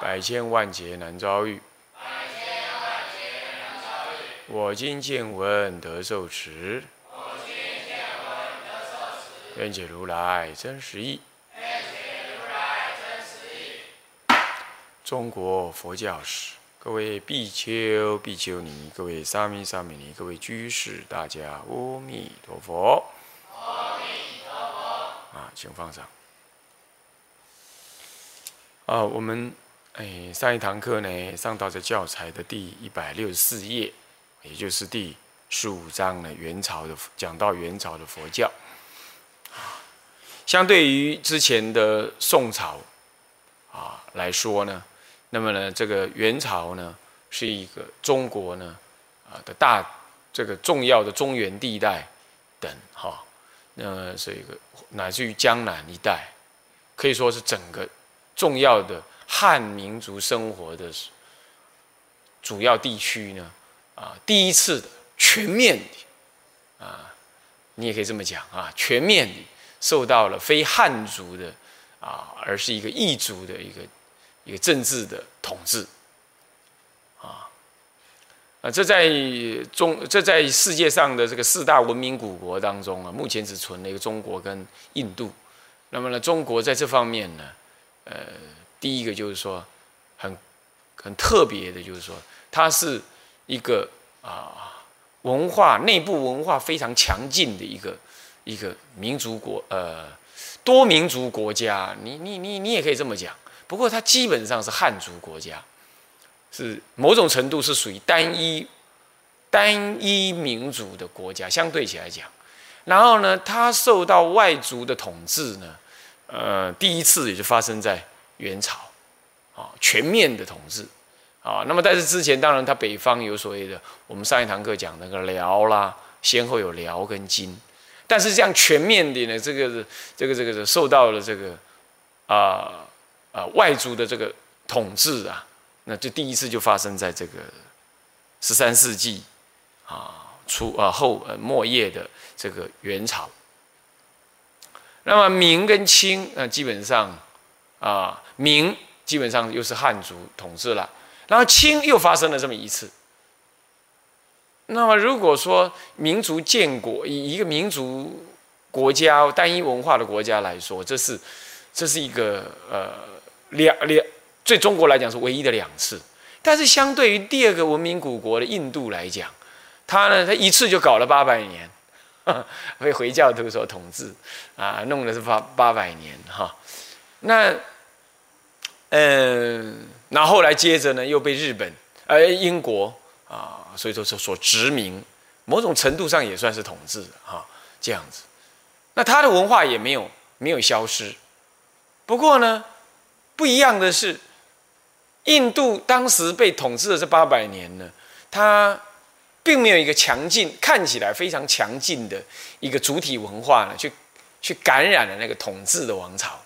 百千万劫难遭遇，我今见闻得受持，愿解如来真实义。中国佛教史，各位比丘、比丘尼，各位沙弥、沙弥尼，各位居士，大家阿弥陀佛。阿弥陀佛。啊，请放上。啊，我们。哎，上一堂课呢，上到这教材的第一百六十四页，也就是第十五章呢，元朝的讲到元朝的佛教。相对于之前的宋朝啊来说呢，那么呢，这个元朝呢，是一个中国呢啊的大这个重要的中原地带等哈，那么是一个乃至于江南一带，可以说是整个重要的。汉民族生活的主要地区呢，啊，第一次的全面的，啊，你也可以这么讲啊，全面的受到了非汉族的啊，而是一个异族的一个一个政治的统治，啊，啊，这在中这在世界上的这个四大文明古国当中啊，目前只存了一个中国跟印度，那么呢，中国在这方面呢，呃。第一个就是说，很很特别的，就是说，它是一个啊文化内部文化非常强劲的一个一个民族国呃多民族国家。你你你你也可以这么讲。不过它基本上是汉族国家，是某种程度是属于单一单一民族的国家。相对起来讲，然后呢，它受到外族的统治呢，呃，第一次也就发生在。元朝，啊，全面的统治，啊，那么在这之前，当然它北方有所谓的，我们上一堂课讲那个辽啦，先后有辽跟金，但是这样全面的呢，这个这个这个受到了这个啊啊外族的这个统治啊，那就第一次就发生在这个十三世纪啊初啊后呃末叶的这个元朝，那么明跟清啊基本上。啊，明基本上又是汉族统治了，然后清又发生了这么一次。那么如果说民族建国，以一个民族国家单一文化的国家来说，这是这是一个呃两两，对中国来讲是唯一的两次。但是相对于第二个文明古国的印度来讲，他呢，他一次就搞了八百年，被回教徒所统治啊，弄的是八八百年哈。那，嗯，那后来接着呢，又被日本、呃英国啊，所以说所殖民，某种程度上也算是统治哈，这样子。那他的文化也没有没有消失，不过呢，不一样的是，印度当时被统治的这八百年呢，它并没有一个强劲、看起来非常强劲的一个主体文化呢，去去感染了那个统治的王朝。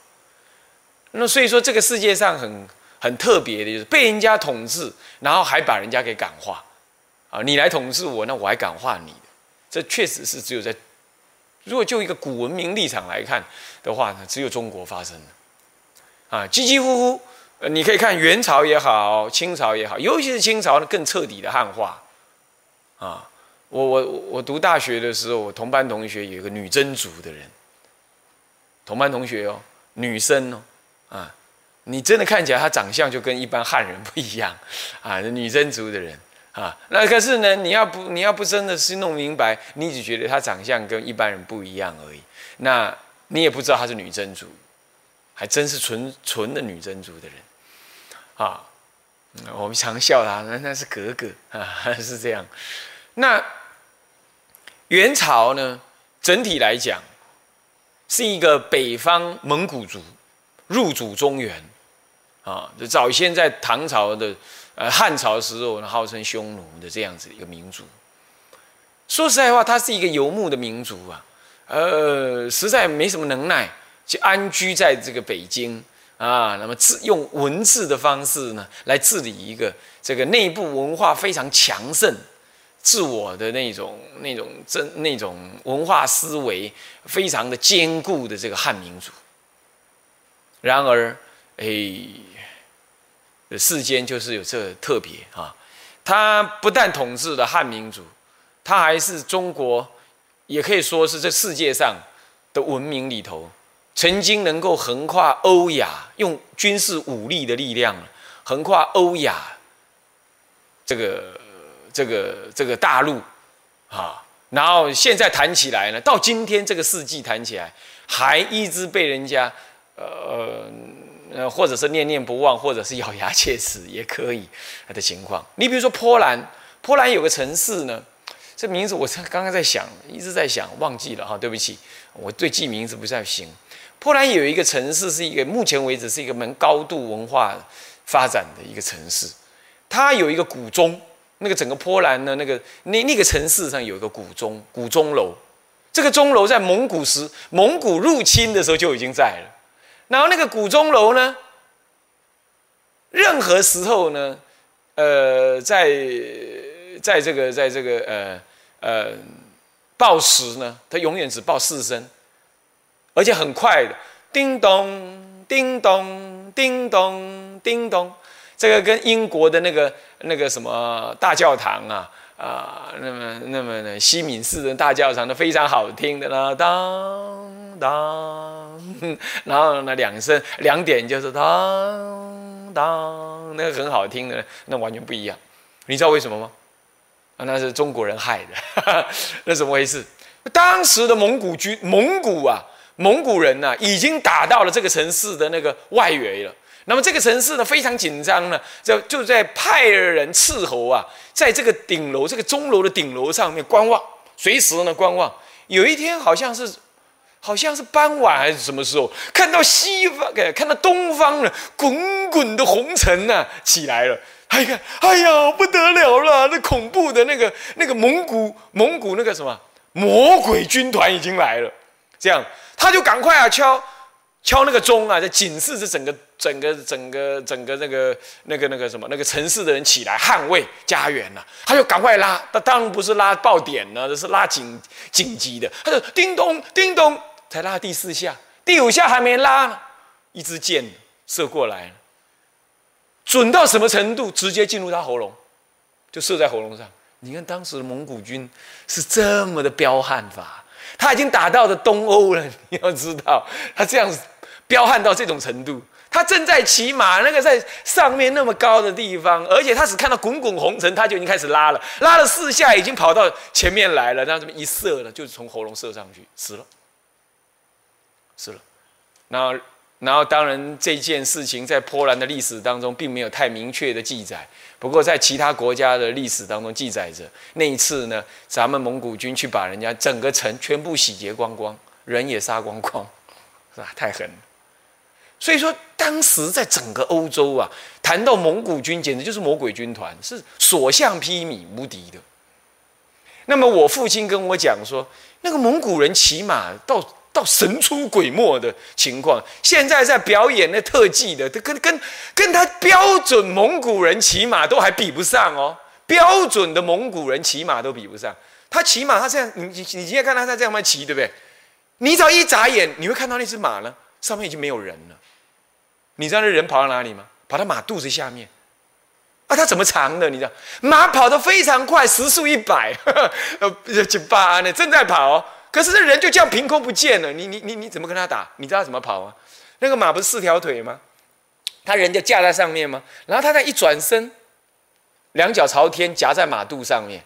那所以说，这个世界上很很特别的，就是被人家统治，然后还把人家给感化，啊，你来统治我，那我还感化你，这确实是只有在，如果就一个古文明立场来看的话呢，只有中国发生的，啊，唧唧呼呼，呃，你可以看元朝也好，清朝也好，尤其是清朝呢，更彻底的汉化，啊，我我我读大学的时候，我同班同学有一个女真族的人，同班同学哦，女生哦。啊，你真的看起来他长相就跟一般汉人不一样啊，女真族的人啊，那可是呢，你要不你要不真的是弄明白，你只觉得他长相跟一般人不一样而已，那你也不知道他是女真族，还真是纯纯的女真族的人啊。我们常笑他，那那是格格啊，是这样。那元朝呢，整体来讲是一个北方蒙古族。入主中原，啊，就早先在唐朝的呃汉朝时候呢，号称匈奴的这样子一个民族。说实在话，他是一个游牧的民族啊，呃，实在没什么能耐，就安居在这个北京啊。那么治用文字的方式呢，来治理一个这个内部文化非常强盛、自我的那种、那种真那种文化思维非常的坚固的这个汉民族。然而，哎，世间就是有这特别啊，他不但统治了汉民族。他还是中国，也可以说是这世界上的文明里头，曾经能够横跨欧亚，用军事武力的力量横跨欧亚这个这个这个大陆啊。然后现在谈起来呢，到今天这个世纪谈起来，还一直被人家呃呃，或者是念念不忘，或者是咬牙切齿也可以的情况。你比如说波兰，波兰有个城市呢。这名字我刚刚在想，一直在想，忘记了哈，对不起，我对记名字不太行。波兰有一个城市，是一个目前为止是一个蛮高度文化发展的一个城市，它有一个古钟，那个整个波兰的那个那那个城市上有一个古钟，古钟楼。这个钟楼在蒙古时蒙古入侵的时候就已经在了，然后那个古钟楼呢，任何时候呢，呃，在在这个在这个呃。呃，报时呢，它永远只报四声，而且很快的，叮咚，叮咚，叮咚，叮咚。这个跟英国的那个那个什么大教堂啊啊，那么那么呢，西敏寺的大教堂都非常好听的啦，当当，然后呢两声两点就是当当，那个很好听的，那完全不一样。你知道为什么吗？啊那是中国人害的，那怎么回事？当时的蒙古军，蒙古啊，蒙古人呢，已经打到了这个城市的那个外围了。那么这个城市呢，非常紧张呢，就就在派人伺候啊，在这个顶楼，这个钟楼的顶楼上面观望，随时呢观望。有一天，好像是，好像是傍晚还是什么时候，看到西方，看到东方了，滚滚的红尘呢起来了。哎呀，哎呀，不得了了！那恐怖的那个、那个蒙古、蒙古那个什么魔鬼军团已经来了。这样，他就赶快啊敲敲那个钟啊，在警示着整个、整个、整个、整个那个、那个、那个什么那个城市的人起来捍卫家园了。他就赶快拉，他当然不是拉爆点呢，这是拉紧紧急的。他就叮咚叮咚，才拉第四下，第五下还没拉，一支箭射过来。准到什么程度？直接进入他喉咙，就射在喉咙上。你看当时的蒙古军是这么的彪悍法，他已经打到了东欧了。你要知道，他这样彪悍到这种程度，他正在骑马，那个在上面那么高的地方，而且他只看到滚滚红尘，他就已经开始拉了，拉了四下，已经跑到前面来了，然后这么一射了，就从喉咙射上去，死了，是了，然后。然后，当然这件事情在波兰的历史当中并没有太明确的记载。不过，在其他国家的历史当中记载着那一次呢，咱们蒙古军去把人家整个城全部洗劫光光，人也杀光光，是吧？太狠了。所以说，当时在整个欧洲啊，谈到蒙古军，简直就是魔鬼军团，是所向披靡、无敌的。那么，我父亲跟我讲说，那个蒙古人骑马到。到神出鬼没的情况，现在在表演那特技的，跟跟跟他标准蒙古人骑马都还比不上哦。标准的蒙古人骑马都比不上，他骑马他这样，你你你今天看他他这样么骑，对不对？你只要一眨眼，你会看到那只马呢，上面已经没有人了。你知道那人跑到哪里吗？跑到马肚子下面。啊，他怎么藏的？你知道，马跑得非常快，时速一百，呃，九八呢，正在跑。可是这人就这样凭空不见了，你你你你怎么跟他打？你知道怎么跑吗？那个马不是四条腿吗？他人就架在上面吗？然后他再一转身，两脚朝天夹在马肚上面，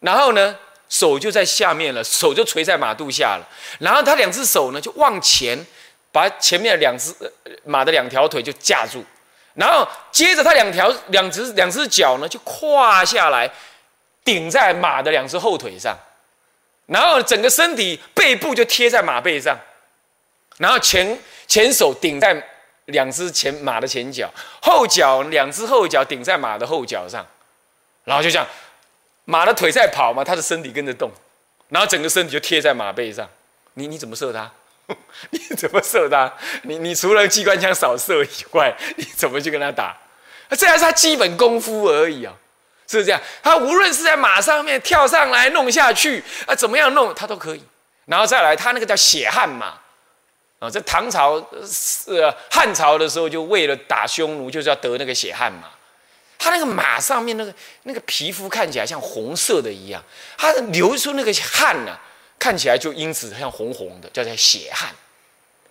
然后呢手就在下面了，手就垂在马肚下了。然后他两只手呢就往前，把前面两只马的两条腿就架住，然后接着他两条两只两只脚呢就跨下来，顶在马的两只后腿上。然后整个身体背部就贴在马背上，然后前前手顶在两只前马的前脚，后脚两只后脚顶在马的后脚上，然后就这样，马的腿在跑嘛，它的身体跟着动，然后整个身体就贴在马背上。你你怎么射它？你怎么射它？你你除了机关枪扫射以外，你怎么去跟他打？这还是他基本功夫而已啊，是这样？他无论是在马上面跳上来弄下去啊，怎么样弄他都可以。然后再来，他那个叫血汗马啊，在唐朝是汉朝的时候，就为了打匈奴，就是要得那个血汗马。他那个马上面那个那个皮肤看起来像红色的一样，他流出那个汗呢，看起来就因此像红红的，叫做血汗。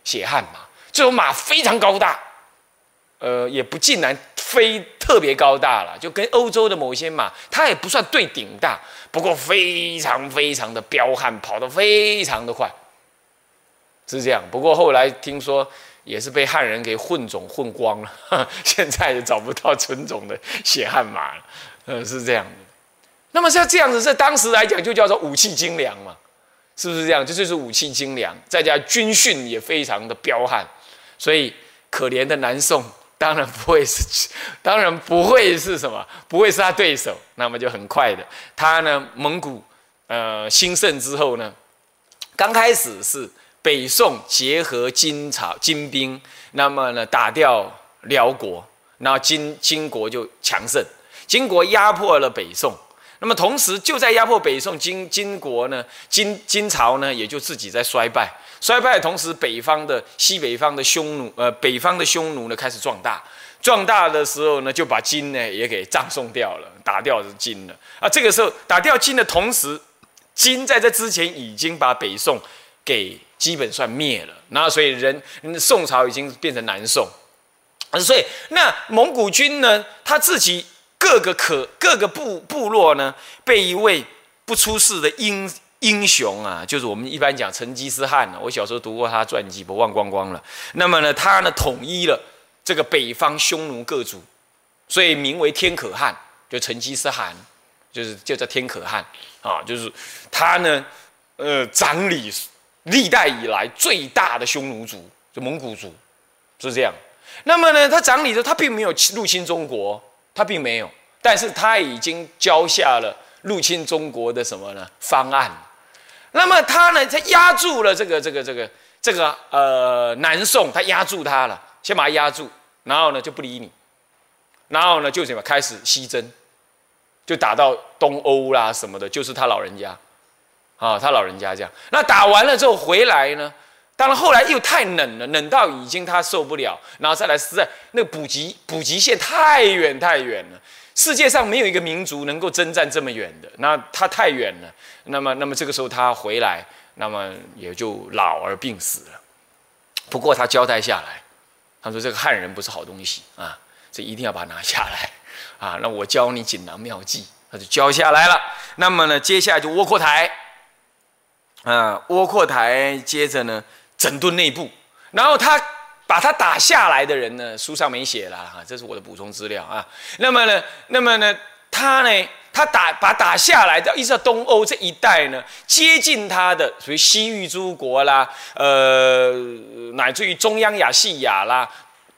血汗马这种马非常高大，呃，也不尽然非特别高大了，就跟欧洲的某些马，它也不算对顶大。不过非常非常的彪悍，跑得非常的快，是这样。不过后来听说也是被汉人给混种混光了，现在也找不到纯种的血汗马了。呃，是这样的。那么像这样子，在当时来讲就叫做武器精良嘛，是不是这样？这就是武器精良，再加军训也非常的彪悍，所以可怜的南宋。当然不会是，当然不会是什么，不会是他对手。那么就很快的，他呢，蒙古呃兴盛之后呢，刚开始是北宋结合金朝金兵，那么呢打掉辽国，然后金金国就强盛，金国压迫了北宋。那么同时就在压迫北宋，金金国呢，金金朝呢也就自己在衰败。衰败的同时，北方的西北方的匈奴，呃，北方的匈奴呢开始壮大，壮大的时候呢，就把金呢也给葬送掉了，打掉的金了。啊，这个时候打掉金的同时，金在这之前已经把北宋给基本算灭了，然后所以人宋朝已经变成南宋，所以那蒙古军呢，他自己各个可各个部部落呢，被一位不出世的英。英雄啊，就是我们一般讲成吉思汗我小时候读过他传记，不忘光光了。那么呢，他呢统一了这个北方匈奴各族，所以名为天可汗，就成吉思汗，就是就叫天可汗啊。就是他呢，呃，掌理历代以来最大的匈奴族，就蒙古族，是这样。那么呢，他掌理的他并没有入侵中国，他并没有，但是他已经交下了入侵中国的什么呢方案。那么他呢？他压住了这个、这个、这个、这个呃南宋，他压住他了，先把他压住，然后呢就不理你，然后呢就什么开始西征，就打到东欧啦什么的，就是他老人家，啊，他老人家这样。那打完了之后回来呢，当然后来又太冷了，冷到已经他受不了，然后再来实在那个补给补给线太远太远了。世界上没有一个民族能够征战这么远的，那他太远了。那么，那么这个时候他回来，那么也就老而病死了。不过他交代下来，他说这个汉人不是好东西啊，这一定要把它拿下来啊。那我教你锦囊妙计，他就教下来了。那么呢，接下来就窝阔台，啊，窝阔台，接着呢整顿内部，然后他。把他打下来的人呢，书上没写了哈，这是我的补充资料啊。那么呢，那么呢，他呢，他打把打下来的，一直到东欧这一带呢，接近他的，属于西域诸国啦，呃，乃至于中央亚细亚啦，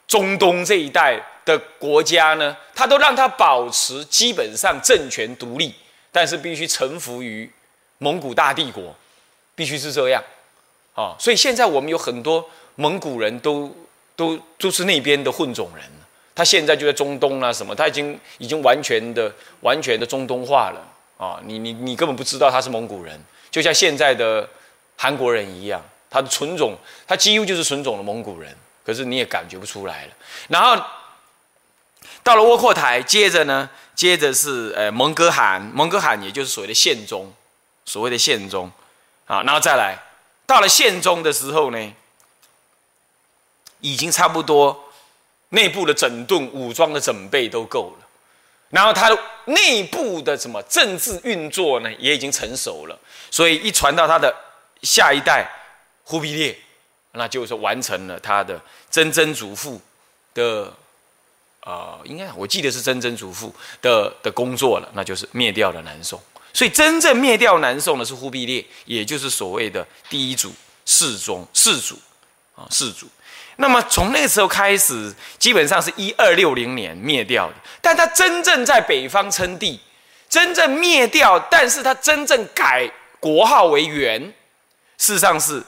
中东这一带的国家呢，他都让他保持基本上政权独立，但是必须臣服于蒙古大帝国，必须是这样啊。所以现在我们有很多。蒙古人都都都是那边的混种人，他现在就在中东啊什么，他已经已经完全的完全的中东化了啊！你你你根本不知道他是蒙古人，就像现在的韩国人一样，他的纯种，他几乎就是纯种的蒙古人，可是你也感觉不出来了。然后到了窝阔台，接着呢，接着是呃蒙哥汗，蒙哥汗也就是所谓的宪宗，所谓的宪宗啊，然后再来到了宪宗的时候呢。已经差不多，内部的整顿、武装的准备都够了，然后他内部的什么政治运作呢，也已经成熟了，所以一传到他的下一代忽必烈，那就是完成了他的曾曾祖父的，呃，应该我记得是曾曾祖父的的工作了，那就是灭掉了南宋。所以真正灭掉南宋的是忽必烈，也就是所谓的第一祖世宗世祖。啊世祖。那么从那个时候开始，基本上是一二六零年灭掉的。但他真正在北方称帝，真正灭掉，但是他真正改国号为元，事实上是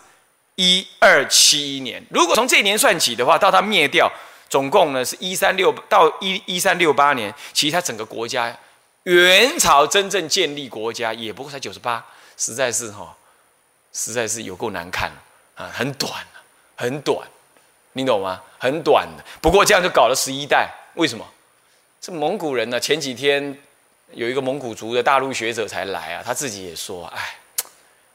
一二七一年。如果从这一年算起的话，到他灭掉，总共呢是一三六到一一三六八年。其实他整个国家，元朝真正建立国家也不过才九十八，实在是哈，实在是有够难看啊，很短很短。你懂吗？很短的，不过这样就搞了十一代。为什么？这蒙古人呢？前几天有一个蒙古族的大陆学者才来啊，他自己也说：“哎，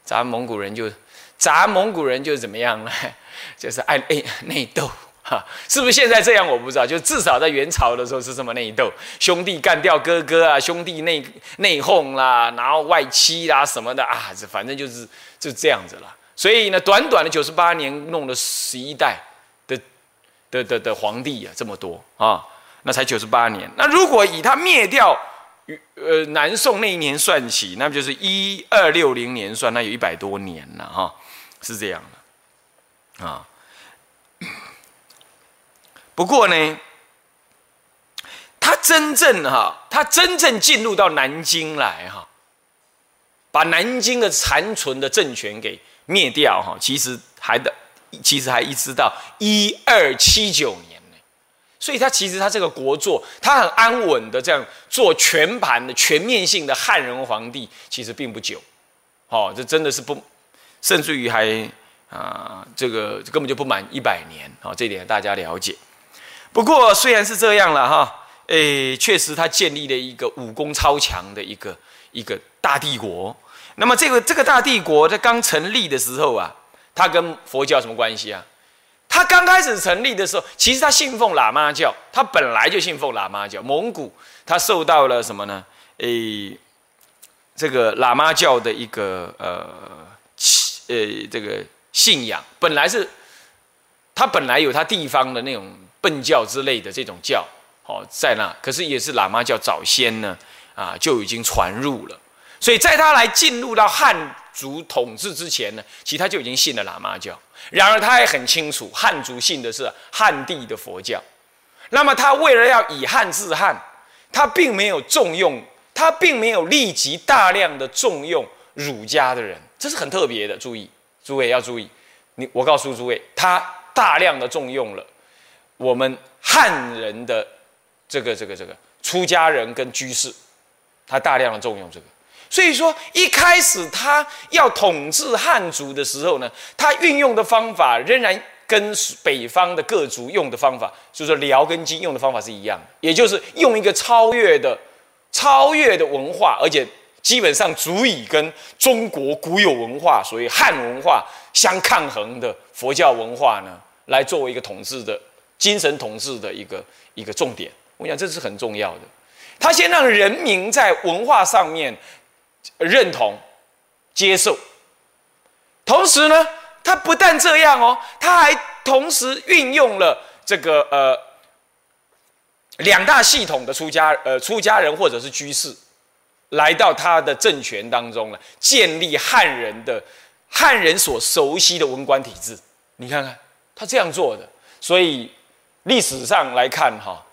咱蒙古人就，咱蒙古人就怎么样呢？就是爱内内斗是不是现在这样？我不知道。就至少在元朝的时候是这么内斗，兄弟干掉哥哥啊，兄弟内内讧啦，然后外戚啦什么的啊，这反正就是就这样子了。所以呢，短短的九十八年，弄了十一代。”的的的皇帝啊，这么多啊，那才九十八年。那如果以他灭掉，呃，南宋那一年算起，那不就是一二六零年算？那有一百多年了哈，是这样的啊。不过呢，他真正哈，他真正进入到南京来哈，把南京的残存的政权给灭掉哈，其实还的。其实还一直到一二七九年呢，所以他其实他这个国作，他很安稳的这样做全盘的全面性的汉人皇帝，其实并不久，哦，这真的是不，甚至于还啊，这个根本就不满一百年，哦，这点大家了解。不过虽然是这样了哈，诶，确实他建立了一个武功超强的一个一个大帝国。那么这个这个大帝国在刚成立的时候啊。他跟佛教什么关系啊？他刚开始成立的时候，其实他信奉喇嘛教，他本来就信奉喇嘛教。蒙古他受到了什么呢？诶，这个喇嘛教的一个呃，呃，这个信仰本来是，他本来有他地方的那种笨教之类的这种教，哦，在那，可是也是喇嘛教早先呢啊就已经传入了，所以在他来进入到汉。族统治之前呢，其实他就已经信了喇嘛教。然而他也很清楚，汉族信的是汉地的佛教。那么他为了要以汉治汉，他并没有重用，他并没有立即大量的重用儒家的人，这是很特别的。注意，诸位要注意，你我告诉诸位，他大量的重用了我们汉人的这个这个这个出家人跟居士，他大量的重用这个。所以说，一开始他要统治汉族的时候呢，他运用的方法仍然跟北方的各族用的方法，就是说辽跟金用的方法是一样，也就是用一个超越的、超越的文化，而且基本上足以跟中国古有文化，所谓汉文化相抗衡的佛教文化呢，来作为一个统治的精神统治的一个一个重点。我想这是很重要的，他先让人民在文化上面。认同、接受，同时呢，他不但这样哦，他还同时运用了这个呃两大系统的出家呃出家人或者是居士，来到他的政权当中了，建立汉人的汉人所熟悉的文官体制。你看看他这样做的，所以历史上来看哈，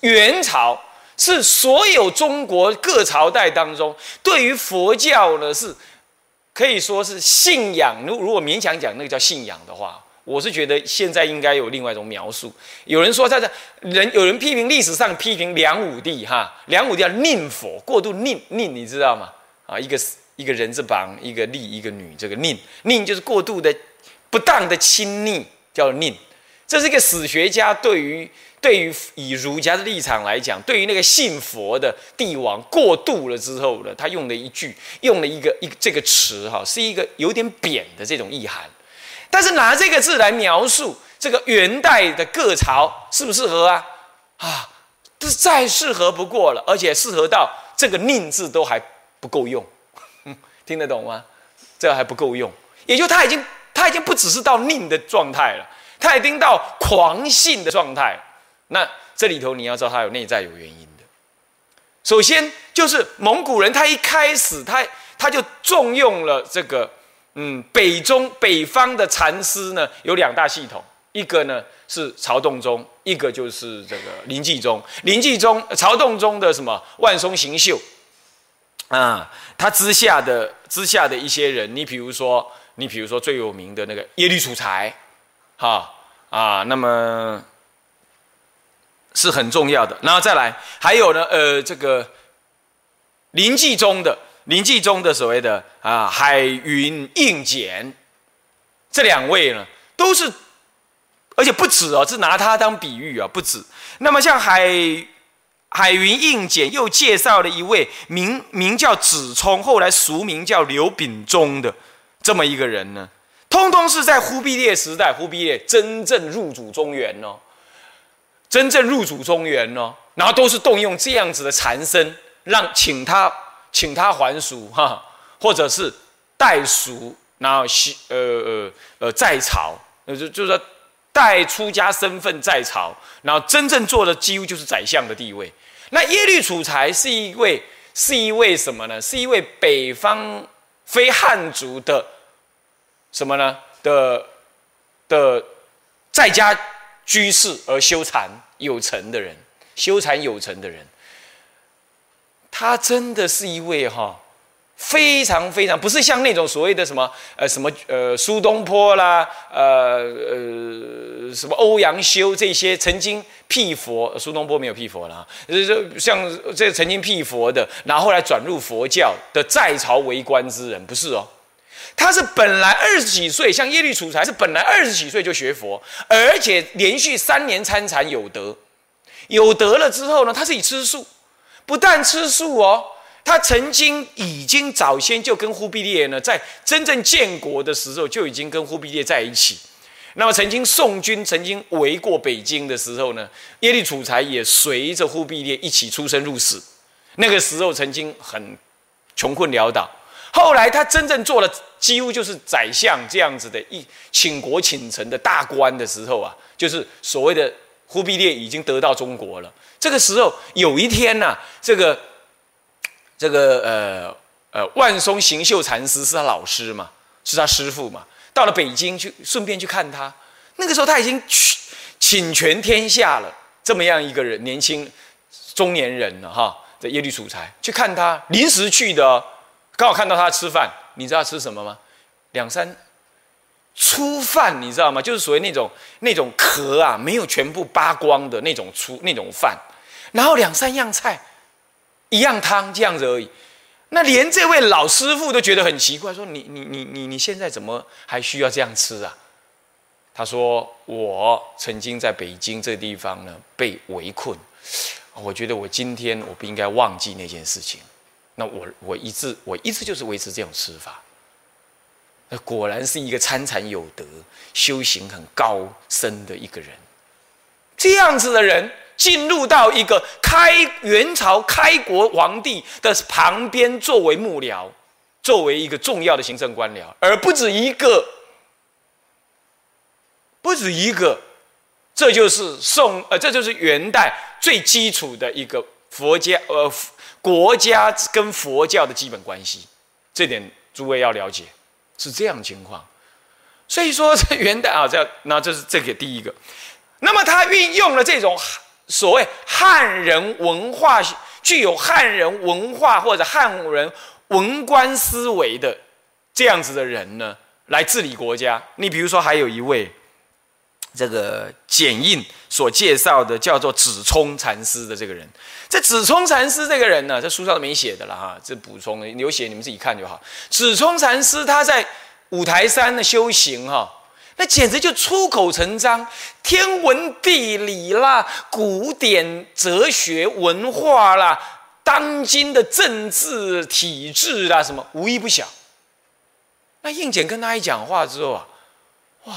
元朝。是所有中国各朝代当中，对于佛教呢，是可以说是信仰。如如果勉强讲那个叫信仰的话，我是觉得现在应该有另外一种描述。有人说，在这人有人批评历史上批评梁武帝哈，梁武帝要佞佛，过度佞佞，你知道吗？啊，一个一个人字旁，一个立，一个女，这个佞佞就是过度的不当的亲昵，叫佞。这是一个史学家对于。对于以儒家的立场来讲，对于那个信佛的帝王过度了之后呢，他用了一句，用了一个一这个词哈，是一个有点贬的这种意涵。但是拿这个字来描述这个元代的各朝，适不适合啊？啊，这再适合不过了，而且适合到这个“宁”字都还不够用，听得懂吗？这还不够用，也就他已经他已经不只是到宁的状态了，他已经到狂信的状态。那这里头你要知道，他有内在有原因的。首先就是蒙古人，他一开始他他就重用了这个嗯，北中北方的禅师呢有两大系统，一个呢是曹洞宗，一个就是这个临济宗。临济宗、曹洞宗的什么万松行秀啊，他之下的之下的一些人，你比如说，你比如说最有名的那个耶律楚材，哈啊，那么是很重要的。然后再来，还有呢，呃，这个临济宗的。临济宗的所谓的啊海云应简，这两位呢都是，而且不止哦，是拿他当比喻啊，不止。那么像海海云应简又介绍了一位名名叫子冲，后来俗名叫刘秉忠的这么一个人呢，通通是在忽必烈时代，忽必烈真正入主中原哦，真正入主中原哦，然后都是动用这样子的禅僧，让请他。请他还俗哈，或者是代俗，然后西呃呃呃在朝，就就是说代出家身份在朝，然后真正做的几乎就是宰相的地位。那耶律楚材是一位是一位什么呢？是一位北方非汉族的什么呢？的的在家居士而修禅有成的人，修禅有成的人。他真的是一位哈，非常非常不是像那种所谓的什么呃什么呃苏东坡啦，呃呃什么欧阳修这些曾经辟佛，苏东坡没有辟佛啦，就像这曾经辟佛的，然后来转入佛教的在朝为官之人，不是哦，他是本来二十几岁，像耶律楚材是本来二十几岁就学佛，而且连续三年参禅有德，有德了之后呢，他自己吃素。不但吃素哦，他曾经已经早先就跟忽必烈呢，在真正建国的时候就已经跟忽必烈在一起。那么曾经宋军曾经围过北京的时候呢，耶律楚材也随着忽必烈一起出生入死。那个时候曾经很穷困潦倒，后来他真正做了几乎就是宰相这样子的一倾国倾城的大官的时候啊，就是所谓的忽必烈已经得到中国了。这个时候有一天呢，这个这个呃呃万松行秀禅师是他老师嘛，是他师傅嘛。到了北京去，顺便去看他。那个时候他已经去请全天下了，这么样一个人，年轻中年人了哈。这耶律楚材去看他，临时去的，刚好看到他吃饭。你知道吃什么吗？两三粗饭，你知道吗？就是属于那种那种壳啊，没有全部扒光的那种粗那种饭。然后两三样菜，一样汤这样子而已，那连这位老师傅都觉得很奇怪，说：“你你你你你现在怎么还需要这样吃啊？”他说：“我曾经在北京这地方呢被围困，我觉得我今天我不应该忘记那件事情。那我我一直我一直就是维持这种吃法。那果然是一个参禅有德、修行很高深的一个人，这样子的人。”进入到一个开元朝开国皇帝的旁边，作为幕僚，作为一个重要的行政官僚，而不止一个，不止一个，这就是宋呃，这就是元代最基础的一个佛家呃国家跟佛教的基本关系，这点诸位要了解，是这样情况。所以说，这元代啊，这那这是这个第一个，那么他运用了这种。所谓汉人文化具有汉人文化或者汉人文官思维的这样子的人呢，来治理国家。你比如说，还有一位这个简印所介绍的叫做子冲禅师的这个人。这子冲禅师这个人呢，在书上都没写的了哈，这补充的有写，你们自己看就好。子冲禅师他在五台山的修行哈。那简直就出口成章，天文地理啦，古典哲学文化啦，当今的政治体制啦，什么无一不晓。那应简跟他一讲话之后啊，哇，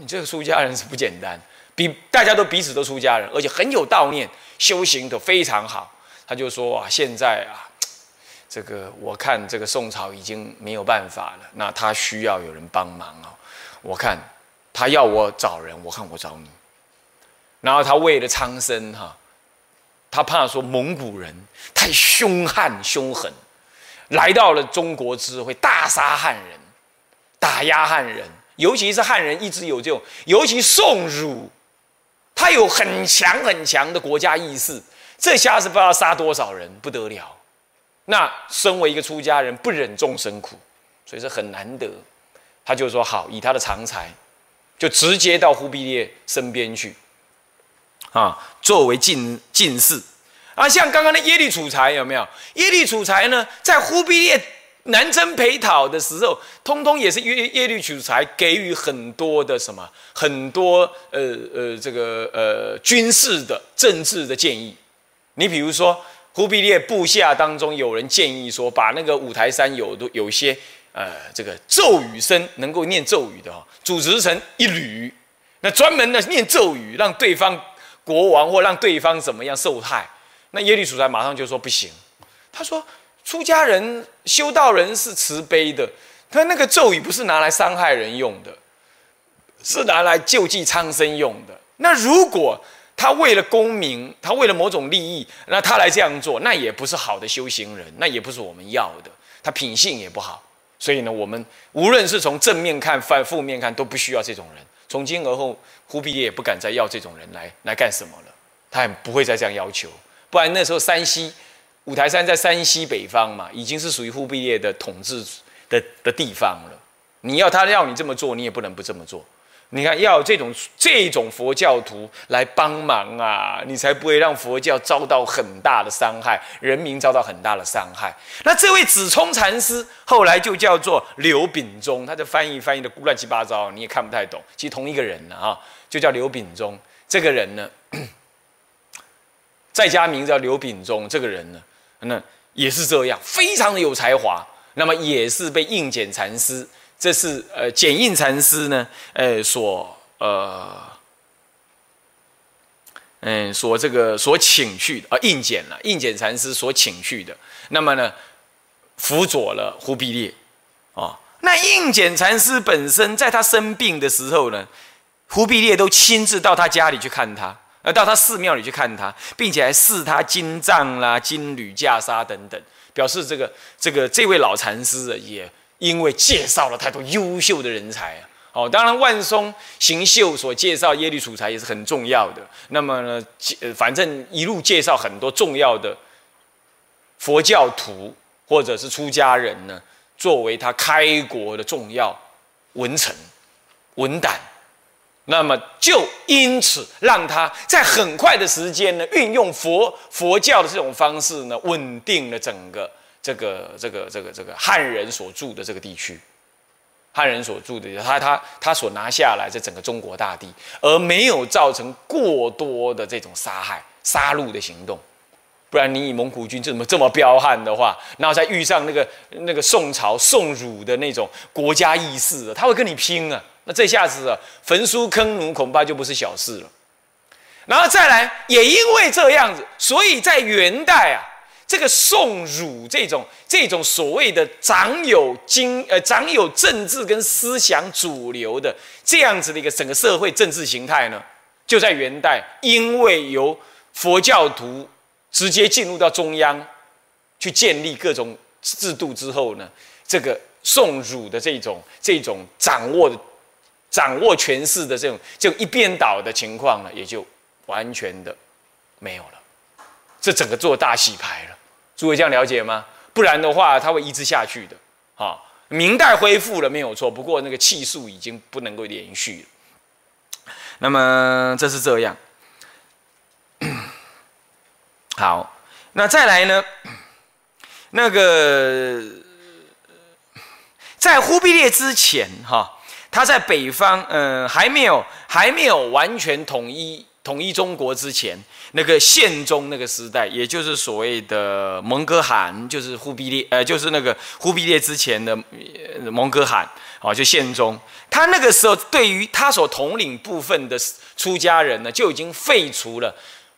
你这个出家人是不简单，比大家都彼此都出家人，而且很有道念，修行都非常好。他就说啊，现在啊，这个我看这个宋朝已经没有办法了，那他需要有人帮忙啊。我看他要我找人，我看我找你。然后他为了苍生哈，他怕说蒙古人太凶悍凶狠，来到了中国之后会大杀汉人，打压汉人，尤其是汉人一直有这种，尤其宋儒，他有很强很强的国家意识，这下子不知道杀多少人，不得了。那身为一个出家人，不忍众生苦，所以说很难得。他就说好，以他的长才，就直接到忽必烈身边去，啊，作为进进士。啊，像刚刚的耶律楚材有没有？耶律楚材呢，在忽必烈南征北讨的时候，通通也是耶耶律楚材给予很多的什么，很多呃呃这个呃军事的政治的建议。你比如说，忽必烈部下当中有人建议说，把那个五台山有的有些呃这个咒语声能够念咒语的哈，组织成一旅，那专门的念咒语，让对方国王或让对方怎么样受害。那耶律楚材马上就说不行，他说出家人修道人是慈悲的，他那个咒语不是拿来伤害人用的，是拿来救济苍生用的。那如果他为了功名，他为了某种利益，那他来这样做，那也不是好的修行人，那也不是我们要的，他品性也不好。所以呢，我们无论是从正面看、反负面看，都不需要这种人。从今而后，忽必烈也不敢再要这种人来来干什么了，他也不会再这样要求。不然那时候山西五台山在山西北方嘛，已经是属于忽必烈的统治的的地方了。你要他要你这么做，你也不能不这么做。你看，要有这种这种佛教徒来帮忙啊，你才不会让佛教遭到很大的伤害，人民遭到很大的伤害。那这位子冲禅师后来就叫做刘秉忠，他的翻译翻译的乱七八糟，你也看不太懂。其实同一个人呢，啊，就叫刘秉忠。这个人呢。在家名叫刘秉忠，这个人呢，那也是这样，非常的有才华。那么也是被应简禅师，这是呃简应禅师呢，呃所呃嗯所这个所请去的啊应简了，应简禅师所请去的。那么呢，辅佐了忽必烈啊。那应简禅师本身在他生病的时候呢，忽必烈都亲自到他家里去看他。而到他寺庙里去看他，并且还赐他金杖啦、金缕袈裟等等，表示这个这个这位老禅师啊，也因为介绍了太多优秀的人才啊。哦，当然万松行秀所介绍耶律楚材也是很重要的。那么呢，反正一路介绍很多重要的佛教徒或者是出家人呢，作为他开国的重要文臣文胆。那么就因此让他在很快的时间呢，运用佛佛教的这种方式呢，稳定了整个这个这个这个这个汉人所住的这个地区，汉人所住的他他他所拿下来这整个中国大地，而没有造成过多的这种杀害杀戮的行动。不然你以蒙古军这么这么彪悍的话，然后再遇上那个那个宋朝宋儒的那种国家意识，他会跟你拼啊。那这下子啊，焚书坑儒恐怕就不是小事了。然后再来，也因为这样子，所以在元代啊，这个宋儒这种这种所谓的长有经呃长有政治跟思想主流的这样子的一个整个社会政治形态呢，就在元代，因为由佛教徒直接进入到中央去建立各种制度之后呢，这个宋儒的这种这种掌握。掌握权势的这种就一边倒的情况呢，也就完全的没有了。这整个做大洗牌了，诸位这样了解吗？不然的话，它会一直下去的。啊，明代恢复了没有错，不过那个气数已经不能够连续了。那么这是这样。好，那再来呢？那个在忽必烈之前，哈。他在北方，嗯，还没有还没有完全统一统一中国之前，那个宪宗那个时代，也就是所谓的蒙哥汗，就是忽必烈，呃，就是那个忽必烈之前的蒙哥汗，哦，就宪宗。他那个时候对于他所统领部分的出家人呢，就已经废除了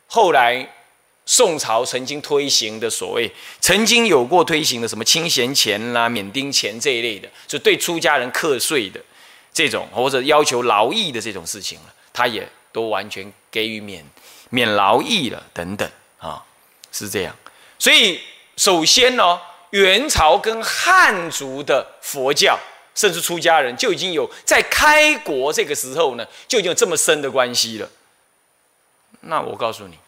后来宋朝曾经推行的所谓曾经有过推行的什么清闲钱啦、免丁钱这一类的，就对出家人课税的。这种或者要求劳役的这种事情了，他也都完全给予免免劳役了，等等啊，是这样。所以首先呢，元朝跟汉族的佛教甚至出家人，就已经有在开国这个时候呢，就已经有这么深的关系了。那我告诉你，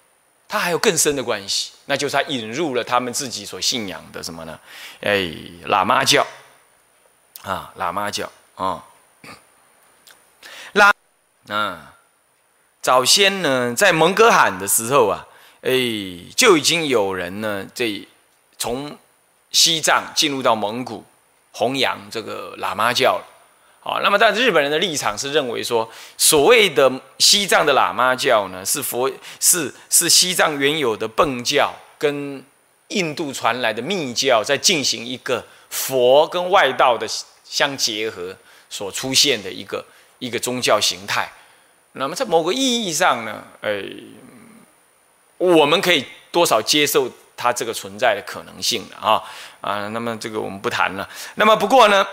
他还有更深的关系，那就是他引入了他们自己所信仰的什么呢？哎，喇嘛教啊，喇嘛教啊，喇，嗯，早先呢，在蒙哥罕的时候啊，哎，就已经有人呢，这从西藏进入到蒙古。弘扬这个喇嘛教了，好，那么但日本人的立场是认为说，所谓的西藏的喇嘛教呢，是佛是是西藏原有的苯教跟印度传来的密教在进行一个佛跟外道的相结合所出现的一个一个宗教形态。那么在某个意义上呢，呃，我们可以多少接受。它这个存在的可能性的啊啊，那么这个我们不谈了。那么不过呢，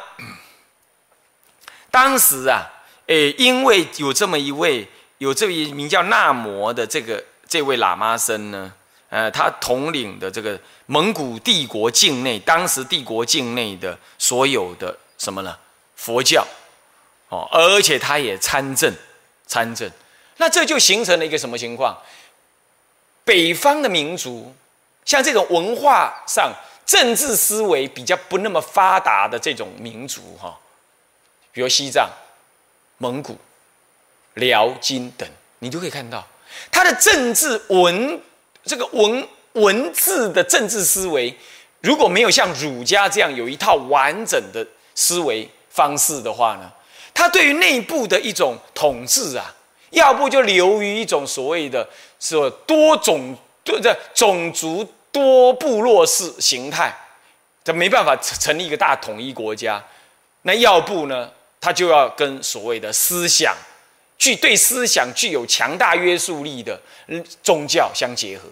当时啊，诶，因为有这么一位有这位名叫纳摩的这个这位喇嘛僧呢，呃，他统领的这个蒙古帝国境内，当时帝国境内的所有的什么呢？佛教哦，而且他也参政参政，那这就形成了一个什么情况？北方的民族。像这种文化上、政治思维比较不那么发达的这种民族，哈，比如西藏、蒙古、辽、金等，你就可以看到，他的政治文这个文文字的政治思维，如果没有像儒家这样有一套完整的思维方式的话呢，他对于内部的一种统治啊，要不就流于一种所谓的说多种。对这种族多部落式形态，这没办法成成立一个大统一国家。那要不呢，他就要跟所谓的思想具对思想具有强大约束力的宗教相结合。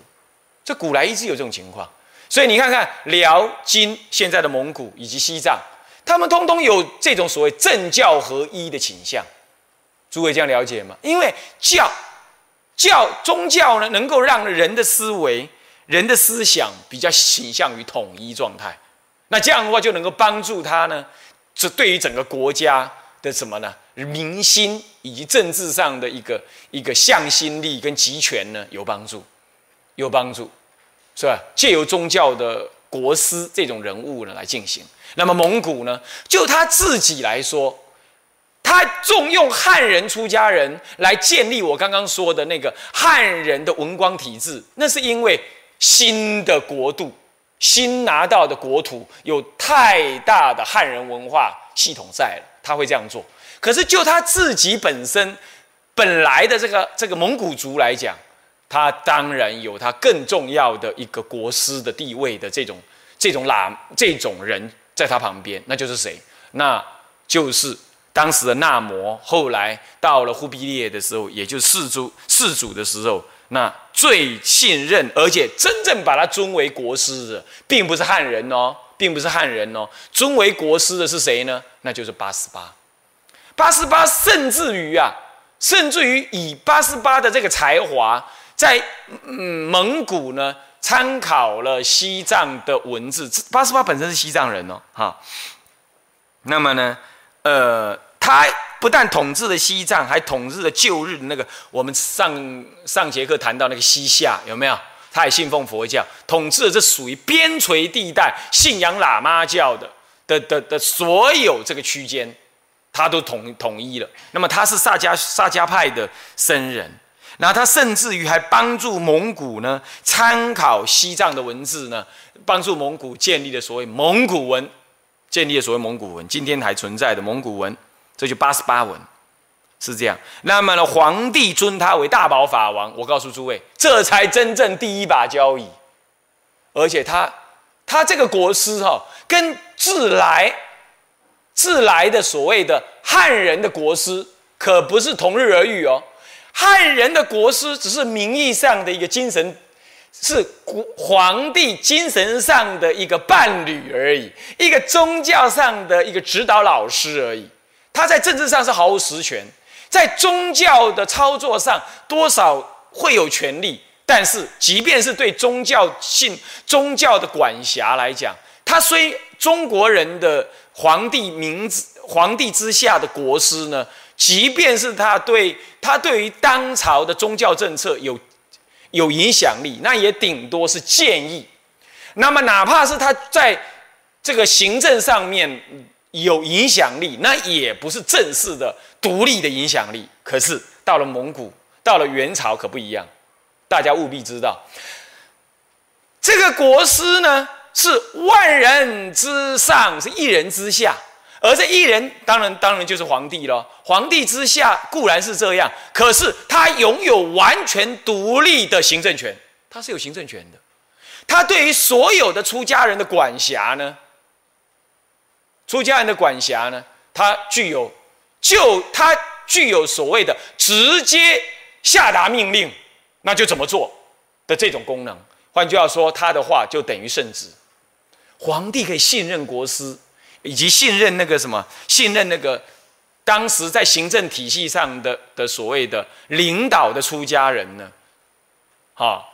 这古来一直有这种情况。所以你看看辽、金现在的蒙古以及西藏，他们通通有这种所谓政教合一的倾向。诸位这样了解吗？因为教。教宗教呢，能够让人的思维、人的思想比较倾向于统一状态，那这样的话就能够帮助他呢，这对于整个国家的什么呢？民心以及政治上的一个一个向心力跟集权呢，有帮助，有帮助，是吧？借由宗教的国师这种人物呢来进行。那么蒙古呢，就他自己来说。他重用汉人出家人来建立我刚刚说的那个汉人的文光体制，那是因为新的国度、新拿到的国土有太大的汉人文化系统在了，他会这样做。可是就他自己本身本来的这个这个蒙古族来讲，他当然有他更重要的一个国师的地位的这种这种喇这种人在他旁边，那就是谁？那就是。当时的纳摩，后来到了忽必烈的时候，也就是世主世祖的时候，那最信任而且真正把他尊为国师的，并不是汉人哦，并不是汉人哦，尊为国师的是谁呢？那就是八十八。八十八甚至于啊，甚至于以八十八的这个才华，在嗯蒙古呢，参考了西藏的文字。八十八本身是西藏人哦，哈。那么呢？呃，他不但统治了西藏，还统治了旧日的那个我们上上节课谈到那个西夏，有没有？他也信奉佛教，统治了这属于边陲地带，信仰喇嘛教的的的的所有这个区间，他都统统一了。那么他是萨迦萨迦派的僧人，那他甚至于还帮助蒙古呢，参考西藏的文字呢，帮助蒙古建立了所谓蒙古文。建立了所谓蒙古文，今天还存在的蒙古文，这就八十八文，是这样。那么呢，皇帝尊他为大宝法王。我告诉诸位，这才真正第一把交椅。而且他，他这个国师哈，跟自来自来的所谓的汉人的国师，可不是同日而语哦。汉人的国师只是名义上的一个精神。是皇帝精神上的一个伴侣而已，一个宗教上的一个指导老师而已。他在政治上是毫无实权，在宗教的操作上多少会有权利，但是即便是对宗教性宗教的管辖来讲，他虽中国人的皇帝名字皇帝之下的国师呢，即便是他对他对于当朝的宗教政策有有影响力，那也顶多是建议。那么，哪怕是他在这个行政上面有影响力，那也不是正式的独立的影响力。可是到了蒙古，到了元朝可不一样，大家务必知道，这个国师呢是万人之上，是一人之下。而这一人，当然当然就是皇帝了。皇帝之下固然是这样，可是他拥有完全独立的行政权，他是有行政权的。他对于所有的出家人的管辖呢，出家人的管辖呢，他具有就他具有所谓的直接下达命令，那就怎么做的这种功能。换句话说，他的话就等于圣旨。皇帝可以信任国师。以及信任那个什么，信任那个当时在行政体系上的的所谓的领导的出家人呢，哈，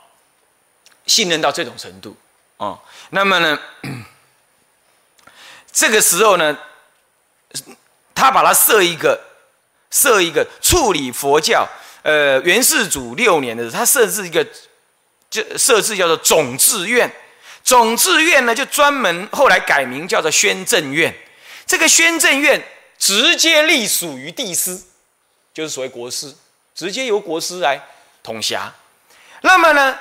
信任到这种程度哦。那么呢，这个时候呢，他把它设一个设一个处理佛教，呃，元世祖六年的时候，他设置一个就设置叫做总志院。总志院呢，就专门后来改名叫做宣政院。这个宣政院直接隶属于帝师，就是所谓国师，直接由国师来统辖。那么呢，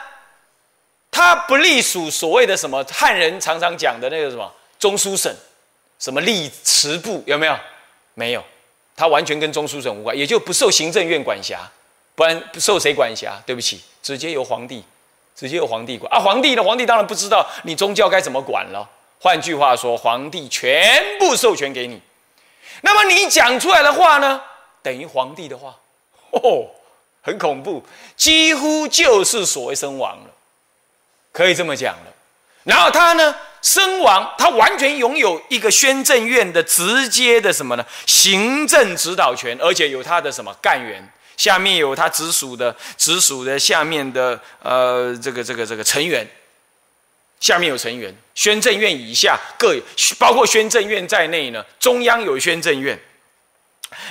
他不隶属所谓的什么汉人常常讲的那个什么中书省，什么隶祠部有没有？没有，他完全跟中书省无关，也就不受行政院管辖。不然不受谁管辖？对不起，直接由皇帝。直接由皇帝管啊！皇帝呢？皇帝当然不知道你宗教该怎么管了。换句话说，皇帝全部授权给你。那么你讲出来的话呢，等于皇帝的话，哦，很恐怖，几乎就是所谓身亡了，可以这么讲了。然后他呢，身亡，他完全拥有一个宣政院的直接的什么呢？行政指导权，而且有他的什么干员。下面有他直属的、直属的下面的呃，这个、这个、这个成员。下面有成员，宣政院以下各包括宣政院在内呢，中央有宣政院。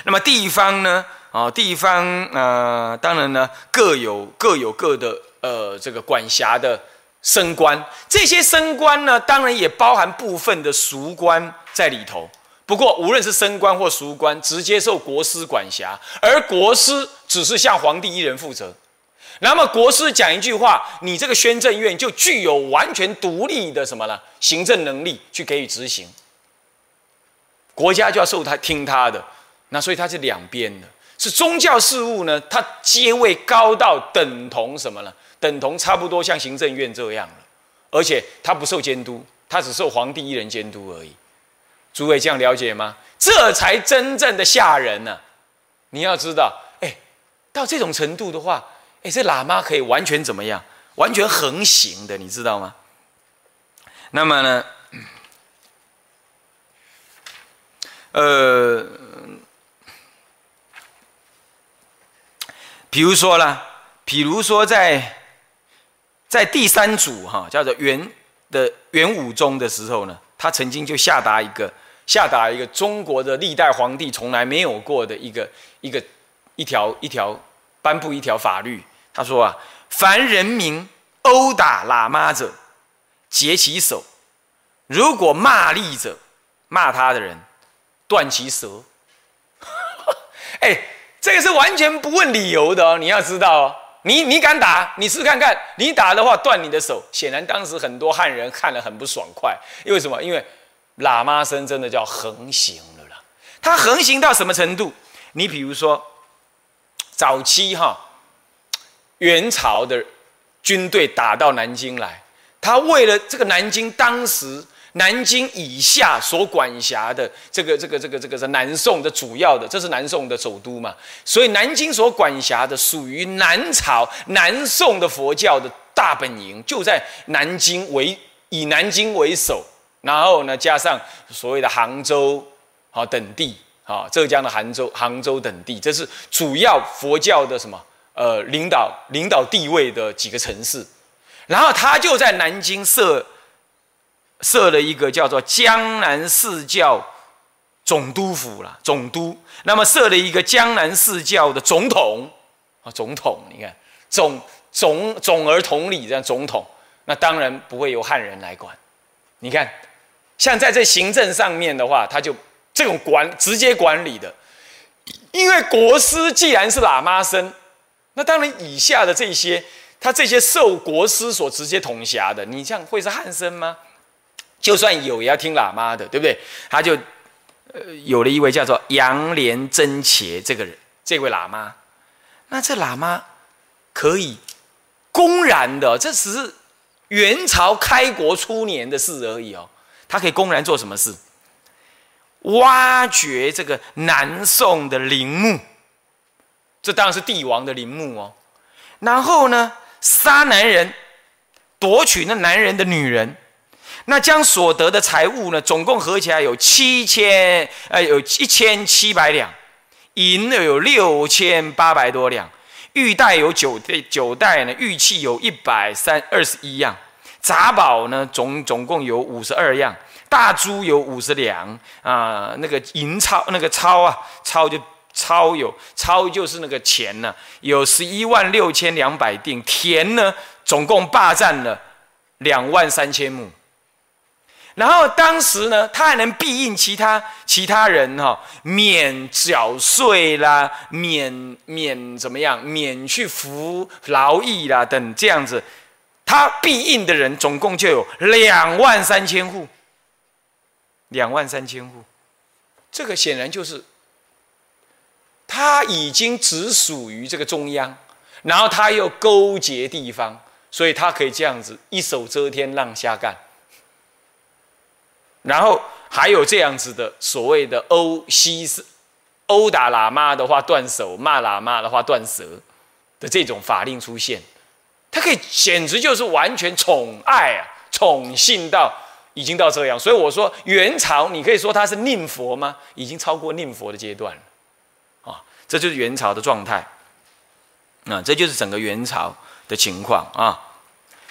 那么地方呢？啊，地方呃，当然呢各有各有各的呃这个管辖的升官。这些升官呢，当然也包含部分的俗官在里头。不过，无论是升官或赎官，直接受国师管辖，而国师只是向皇帝一人负责。那么，国师讲一句话，你这个宣政院就具有完全独立的什么呢？行政能力去给予执行。国家就要受他听他的。那所以他是两边的，是宗教事务呢，他阶位高到等同什么呢？等同差不多像行政院这样了，而且他不受监督，他只受皇帝一人监督而已。诸位这样了解吗？这才真正的吓人呢！你要知道，哎，到这种程度的话，哎，这喇嘛可以完全怎么样？完全横行的，你知道吗？那么呢，呃，比如说呢，比如说在在第三组哈，叫做元的元武宗的时候呢，他曾经就下达一个。下达一个中国的历代皇帝从来没有过的一个一个一条一条颁布一条法律。他说啊，凡人民殴打喇嘛者，截其手；如果骂力者，骂他的人，断其舌。哎，这个是完全不问理由的哦。你要知道哦，你你敢打？你试看看，你打的话断你的手。显然当时很多汉人看了很不爽快，因为什么？因为。喇嘛僧真的叫横行了啦，他横行到什么程度？你比如说，早期哈，元朝的军队打到南京来，他为了这个南京，当时南京以下所管辖的这个这个这个这个是南宋的主要的，这是南宋的首都嘛，所以南京所管辖的属于南朝南宋的佛教的大本营，就在南京为以南京为首。然后呢，加上所谓的杭州，啊等地，啊浙江的杭州、杭州等地，这是主要佛教的什么？呃，领导领导地位的几个城市。然后他就在南京设设了一个叫做江南四教总督府了，总督。那么设了一个江南四教的总统啊，总统，你看总总总而同理这样总统，那当然不会由汉人来管。你看，像在这行政上面的话，他就这种管直接管理的，因为国师既然是喇嘛生，那当然以下的这些，他这些受国师所直接统辖的，你像会是汉生吗？就算有，也要听喇嘛的，对不对？他就。呃，有了一位叫做杨连真茄这个人，这位喇嘛，那这喇嘛可以公然的，这只是元朝开国初年的事而已哦。他可以公然做什么事？挖掘这个南宋的陵墓，这当然是帝王的陵墓哦。然后呢，杀男人，夺取那男人的女人。那将所得的财物呢，总共合起来有七千，呃，有一千七百两，银呢有六千八百多两，玉带有九九袋呢，玉器有一百三二十一样，杂宝呢总总共有五十二样，大珠有五十两啊，那个银钞那个钞啊，钞就钞有钞就是那个钱呢，有十一万六千两百锭，田呢总共霸占了两万三千亩。然后当时呢，他还能庇应其他其他人哈，免缴税啦，免免怎么样，免去服劳役啦等这样子，他庇应的人总共就有两万三千户，两万三千户，这个显然就是他已经只属于这个中央，然后他又勾结地方，所以他可以这样子一手遮天让瞎干。然后还有这样子的所谓的殴西是殴打喇嘛的话断手，骂喇嘛的话断舌的这种法令出现，他可以简直就是完全宠爱啊，宠幸到已经到这样。所以我说元朝，你可以说他是宁佛吗？已经超过宁佛的阶段了啊，这就是元朝的状态。那这就是整个元朝的情况啊。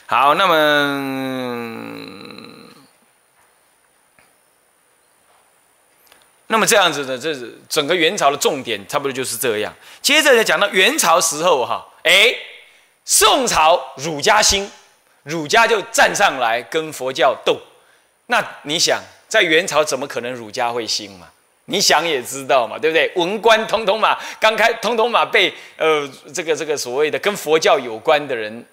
好，那么。那么这样子的，这是整个元朝的重点，差不多就是这样。接着呢，讲到元朝时候，哈，哎，宋朝儒家兴，儒家就站上来跟佛教斗。那你想，在元朝怎么可能儒家会兴嘛？你想也知道嘛，对不对？文官通通嘛，刚开通通嘛，被呃这个这个所谓的跟佛教有关的人，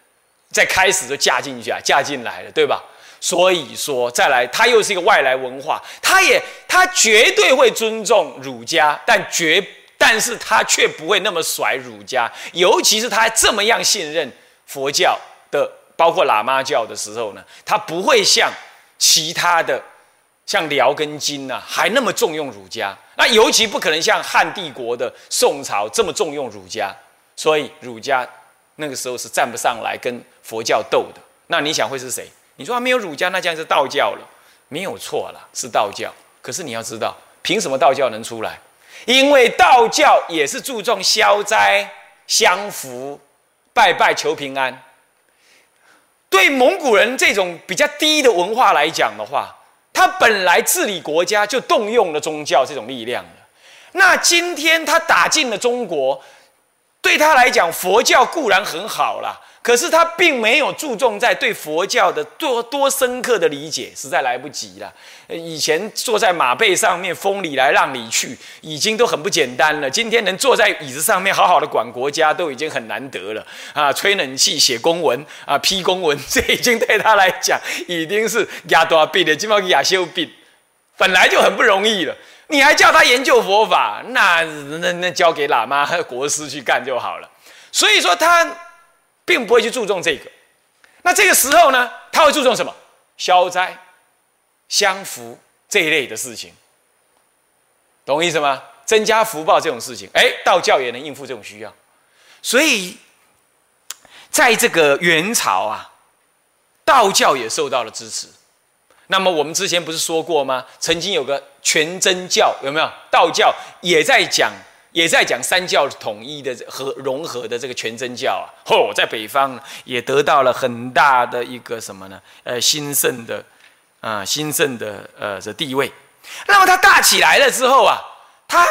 在开始就嫁进去啊，嫁进来了，对吧？所以说，再来，他又是一个外来文化，他也他绝对会尊重儒家，但绝，但是他却不会那么甩儒家，尤其是他这么样信任佛教的，包括喇嘛教的时候呢，他不会像其他的，像辽跟金呐，还那么重用儒家，那尤其不可能像汉帝国的宋朝这么重用儒家，所以儒家那个时候是站不上来跟佛教斗的，那你想会是谁？你说他没有儒家，那将是道教了，没有错了，是道教。可是你要知道，凭什么道教能出来？因为道教也是注重消灾、相福、拜拜求平安。对蒙古人这种比较低的文化来讲的话，他本来治理国家就动用了宗教这种力量那今天他打进了中国，对他来讲，佛教固然很好了。可是他并没有注重在对佛教的多多深刻的理解，实在来不及了。以前坐在马背上面，风里来浪里去，已经都很不简单了。今天能坐在椅子上面好好的管国家，都已经很难得了啊！吹冷气、写公文啊、批公文，这已经对他来讲已经是亚多病的，基本上亚修病，本来就很不容易了。你还叫他研究佛法，那那那交给喇嘛和国师去干就好了。所以说他。并不会去注重这个，那这个时候呢，他会注重什么？消灾、相福这一类的事情，懂我意思吗？增加福报这种事情，哎，道教也能应付这种需要。所以，在这个元朝啊，道教也受到了支持。那么我们之前不是说过吗？曾经有个全真教，有没有？道教也在讲。也在讲三教统一的和融合的这个全真教啊，嚯，在北方也得到了很大的一个什么呢？呃，兴盛的啊，兴盛的呃的地位。那么他大起来了之后啊，他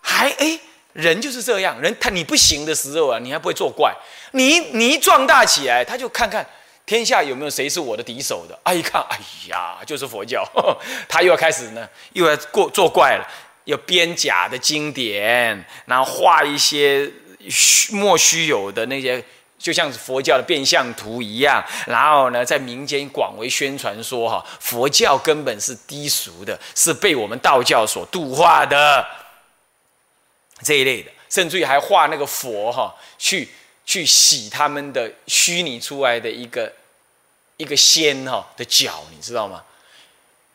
还哎，人就是这样，人他你不行的时候啊，你还不会作怪。你你一壮大起来，他就看看天下有没有谁是我的敌手的。啊，一看，哎呀，就是佛教，他又要开始呢，又要过作怪了，要编假的经典，然后画一些虚莫须有的那些。就像佛教的变相图一样，然后呢，在民间广为宣传说，哈，佛教根本是低俗的，是被我们道教所度化的这一类的，甚至于还画那个佛，哈，去去洗他们的虚拟出来的一个一个仙，哈的脚，你知道吗？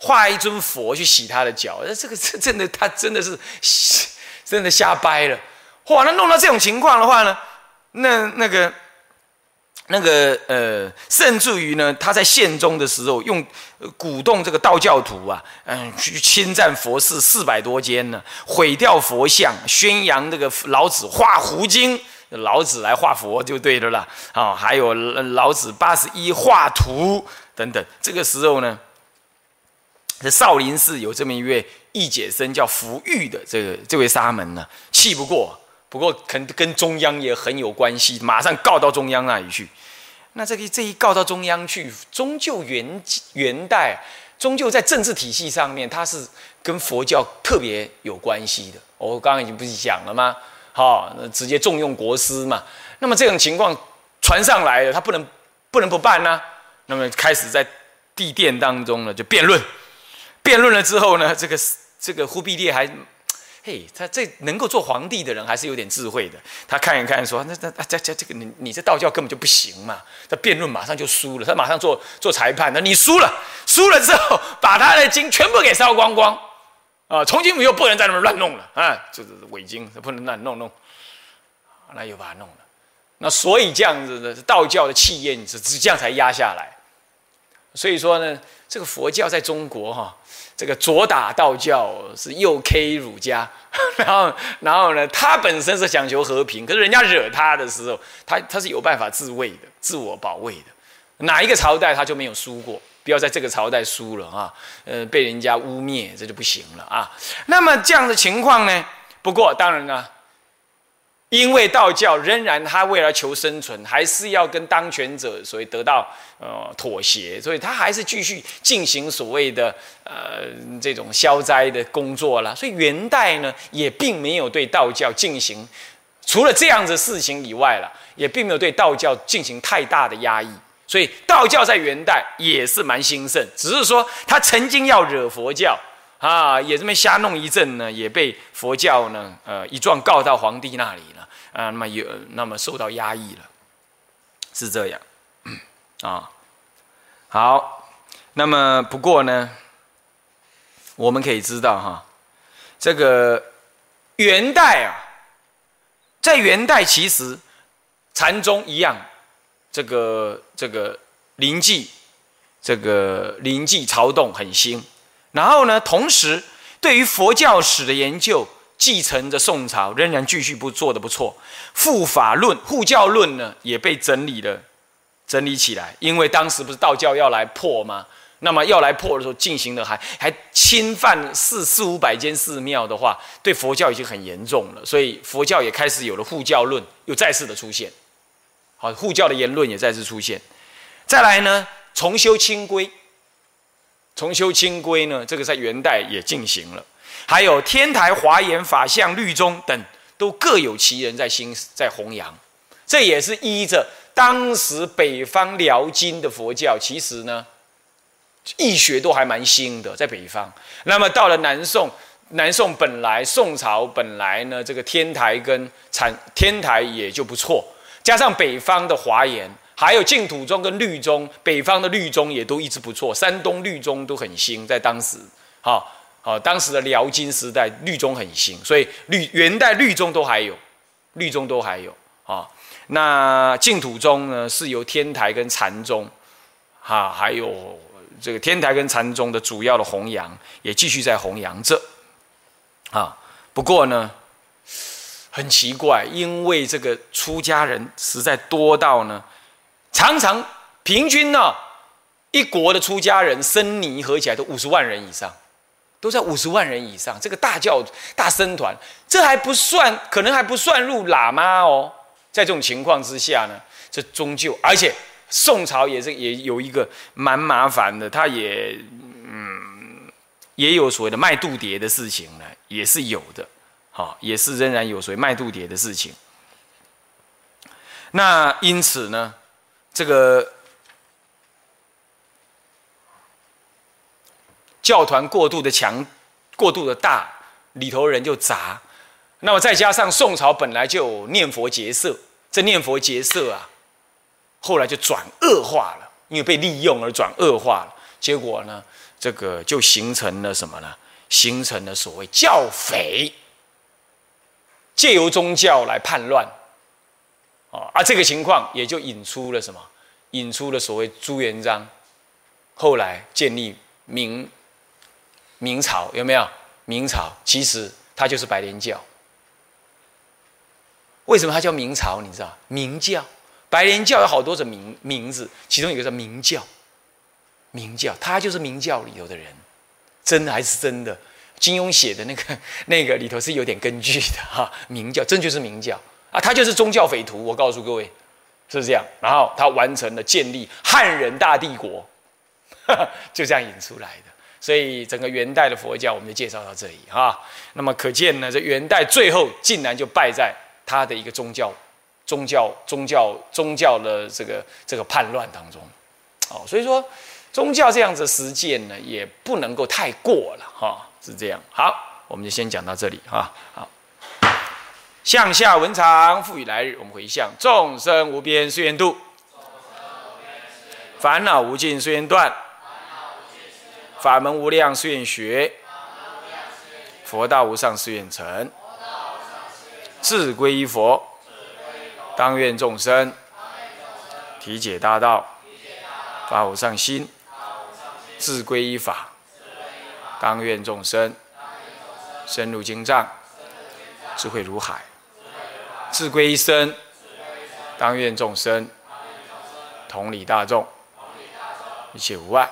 画一尊佛去洗他的脚，那这个这真的，他真的是真的瞎掰了。哇，那弄到这种情况的话呢，那那个。那个呃，甚至于呢，他在宪宗的时候，用鼓动这个道教徒啊，嗯，去侵占佛寺四百多间呢，毁掉佛像，宣扬这个老子画胡经，老子来画佛就对的了啦。啊，还有老子八十一画图等等。这个时候呢，这少林寺有这么一位义解僧叫福玉的这个这位沙门呢，气不过。不过，肯跟中央也很有关系，马上告到中央那里去。那这个这一告到中央去，终究元元代，终究在政治体系上面，它是跟佛教特别有关系的。我刚刚已经不是讲了吗？好，那直接重用国师嘛。那么这种情况传上来了，他不能不能不办呢？那么开始在地殿当中呢，就辩论。辩论了之后呢，这个这个忽必烈还。嘿，他这能够做皇帝的人还是有点智慧的。他看一看，说：“那那这这这个你你这道教根本就不行嘛！他辩论马上就输了，他马上做做裁判。那你输了，输了之后把他的经全部给烧光光啊！从今以后不能再那么乱弄了啊！就是伪经不能乱弄弄，那又把它弄了。那所以这样子的道教的气焰是是这样才压下来。所以说呢，这个佛教在中国哈。”这个左打道教是右 K 儒家，然后然后呢，他本身是讲求和平，可是人家惹他的时候，他他是有办法自卫的，自我保卫的。哪一个朝代他就没有输过？不要在这个朝代输了啊！呃，被人家污蔑，这就不行了啊。那么这样的情况呢？不过当然呢。因为道教仍然，他为了求生存，还是要跟当权者，所以得到呃妥协，所以他还是继续进行所谓的呃这种消灾的工作了。所以元代呢，也并没有对道教进行除了这样子事情以外了，也并没有对道教进行太大的压抑。所以道教在元代也是蛮兴盛，只是说他曾经要惹佛教啊，也这么瞎弄一阵呢，也被佛教呢呃一状告到皇帝那里。啊，那么有那么受到压抑了，是这样，啊，好，那么不过呢，我们可以知道哈，这个元代啊，在元代其实禅宗一样，这个这个灵济，这个灵济朝动很兴，然后呢，同时对于佛教史的研究。继承着宋朝，仍然继续不做的不错。护法论、护教论呢，也被整理了，整理起来。因为当时不是道教要来破吗？那么要来破的时候，进行的还还侵犯四四五百间寺庙的话，对佛教已经很严重了。所以佛教也开始有了护教论，又再次的出现。好，护教的言论也再次出现。再来呢，重修清规，重修清规呢，这个在元代也进行了。还有天台华严法相律宗等，都各有其人在心在弘扬，这也是依着当时北方辽金的佛教，其实呢，易学都还蛮新的，在北方。那么到了南宋，南宋本来宋朝本来呢，这个天台跟禅天台也就不错，加上北方的华严，还有净土宗跟律宗，北方的律宗也都一直不错，山东律宗都很新，在当时，好。好，当时的辽金时代，律宗很兴，所以律元代律宗都还有，律宗都还有啊。那净土宗呢，是由天台跟禅宗，哈，还有这个天台跟禅宗的主要的弘扬，也继续在弘扬着。啊，不过呢，很奇怪，因为这个出家人实在多到呢，常常平均呢，一国的出家人僧尼合起来都五十万人以上。都在五十万人以上。这个大教大僧团，这还不算，可能还不算入喇嘛哦。在这种情况之下呢，这终究，而且宋朝也是也有一个蛮麻烦的，他也嗯也有所谓的卖度牒的事情呢，也是有的，好，也是仍然有所谓卖度牒的事情。那因此呢，这个教团过度的强，过度的大，里头人就杂。那么再加上宋朝本来就有念佛结社，这念佛结社啊，后来就转恶化了，因为被利用而转恶化了。结果呢，这个就形成了什么呢？形成了所谓教匪，借由宗教来叛乱。啊，而这个情况也就引出了什么？引出了所谓朱元璋后来建立明明朝，有没有？明朝其实它就是白莲教。为什么它叫明朝？你知道？明教，白莲教有好多种名名字，其中一个叫明教。明教，他就是明教里头的人，真的还是真的？金庸写的那个 那个里头是有点根据的哈。明教真就是明教。啊，他就是宗教匪徒，我告诉各位，是这样。然后他完成了建立汉人大帝国，就这样引出来的。所以整个元代的佛教，我们就介绍到这里哈。那么可见呢，这元代最后竟然就败在他的一个宗教、宗教、宗教、宗教的这个这个叛乱当中。哦，所以说宗教这样子实践呢，也不能够太过了哈，是这样。好，我们就先讲到这里哈。好。向下文长，赋予来日。我们回向：众生无边誓愿度，烦恼无尽誓愿断，法门无量誓愿学，佛道无上誓愿成。自归依佛，当愿众生体解大道，发无上心；自归依法，当愿众生深入经藏，智慧如海。自归一生，当愿众生同理大众，一切无碍。